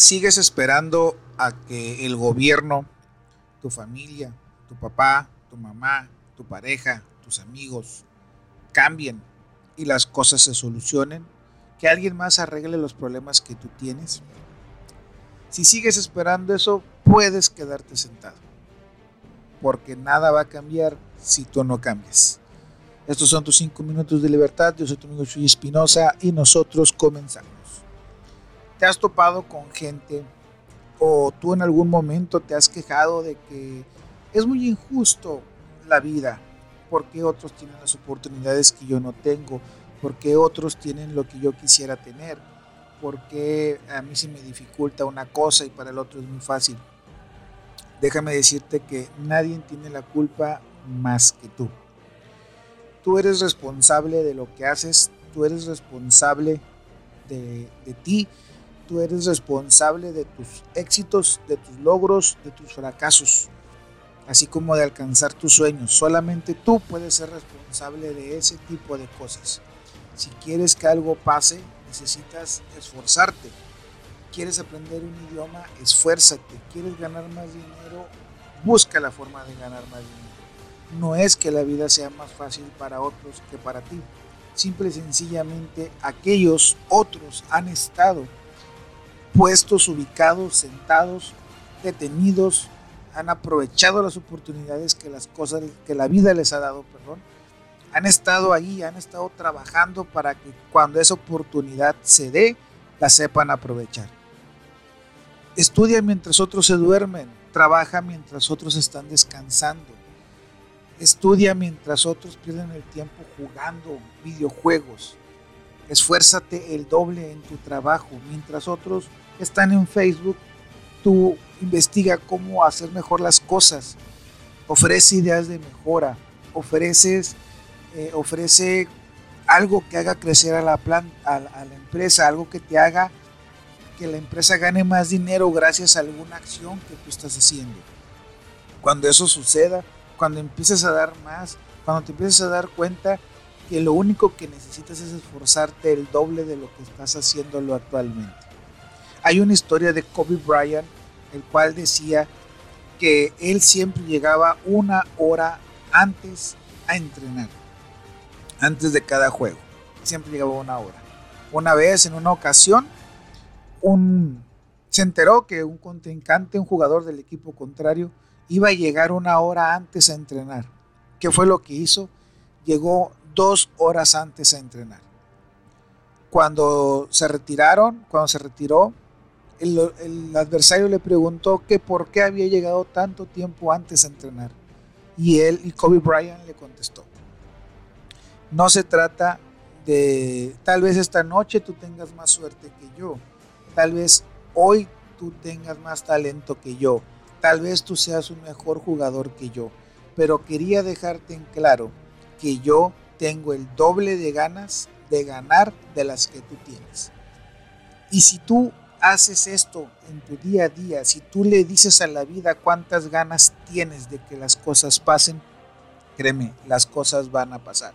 sigues esperando a que el gobierno, tu familia, tu papá, tu mamá, tu pareja, tus amigos cambien y las cosas se solucionen, que alguien más arregle los problemas que tú tienes. Si sigues esperando eso, puedes quedarte sentado, porque nada va a cambiar si tú no cambias. Estos son tus cinco minutos de libertad. Yo soy tu amigo Chuy Espinosa y nosotros comenzamos. ¿Te has topado con gente o tú en algún momento te has quejado de que es muy injusto la vida? porque otros tienen las oportunidades que yo no tengo? porque otros tienen lo que yo quisiera tener? porque a mí se me dificulta una cosa y para el otro es muy fácil? Déjame decirte que nadie tiene la culpa más que tú. Tú eres responsable de lo que haces, tú eres responsable de, ti, tú eres responsable de tus éxitos, de tus logros, de tus fracasos, así como de alcanzar tus sueños. Solamente tú puedes ser responsable de ese tipo de cosas. Si quieres que algo pase, necesitas esforzarte. Quieres aprender un idioma, esfuérzate. Quieres ganar más dinero, busca la forma de ganar más dinero no es que la vida sea más fácil para otros que para ti. Simple y sencillamente aquellos otros han estado puestos, ubicados, sentados, detenidos, han aprovechado las oportunidades que las cosas que la vida les ha dado, perdón. Han estado ahí, han estado trabajando para que cuando esa oportunidad se dé, la sepan aprovechar. Estudia mientras otros se duermen, trabaja mientras otros están descansando Estudia mientras otros pierden el tiempo jugando videojuegos. Esfuérzate el doble en tu trabajo. Mientras otros están en Facebook, tú investiga cómo hacer mejor las cosas. Ofrece ideas de mejora. Ofreces, eh, ofrece algo que haga crecer a la, plan, a la empresa, algo que te haga que la empresa gane más dinero gracias a alguna acción que tú estás haciendo. Cuando eso suceda, cuando empieces a dar más, cuando te empieces a dar cuenta que lo único que necesitas es esforzarte el doble de lo que estás haciéndolo actualmente. Hay una historia de Kobe Bryant, el cual decía que él siempre llegaba una hora antes a entrenar, antes de cada juego. Siempre llegaba una hora. Una vez, en una ocasión, un, se enteró que un contrincante, un jugador del equipo contrario, iba a llegar una hora antes a entrenar. ¿Qué fue lo que hizo? Llegó dos horas antes a entrenar. Cuando se retiraron, cuando se retiró, el, adversario le preguntó que por qué había llegado tanto tiempo antes a entrenar. Y él y Kobe Bryant le contestó, no se trata de tal vez esta noche tú tengas más suerte que yo, tal vez hoy tú tengas más talento que yo, Tal vez tú seas un mejor jugador que yo, pero quería dejarte en claro que yo tengo el doble de ganas de ganar de las que tú tienes. Y si tú haces esto en tu día a día, si tú le dices a la vida cuántas ganas tienes de que las cosas pasen, créeme, las cosas van a pasar.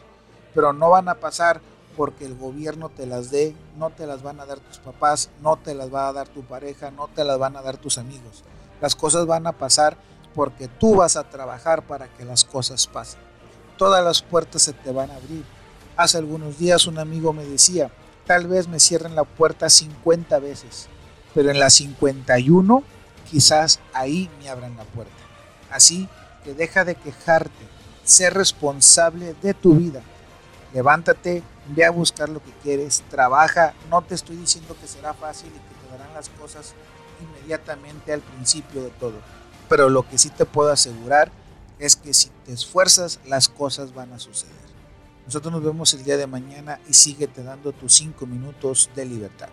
Pero no van a pasar porque el gobierno te las dé, no te las van a dar tus papás, no te las va a dar tu pareja, no te las van a dar tus amigos. Las cosas van a pasar porque tú vas a trabajar para que las cosas pasen. Todas las puertas se te van a abrir. Hace algunos días un amigo me decía, tal vez me cierren la puerta 50 veces, pero en la 51 quizás ahí me abran la puerta. Así que deja de quejarte, sé responsable de tu vida. Levántate, ve a buscar lo que quieres, trabaja. No te estoy diciendo que será fácil y que te darán las cosas inmediatamente al principio de todo. Pero lo que sí te puedo asegurar es que si te esfuerzas, las cosas van a suceder. Nosotros nos vemos el día de mañana y síguete dando tus cinco minutos de libertad.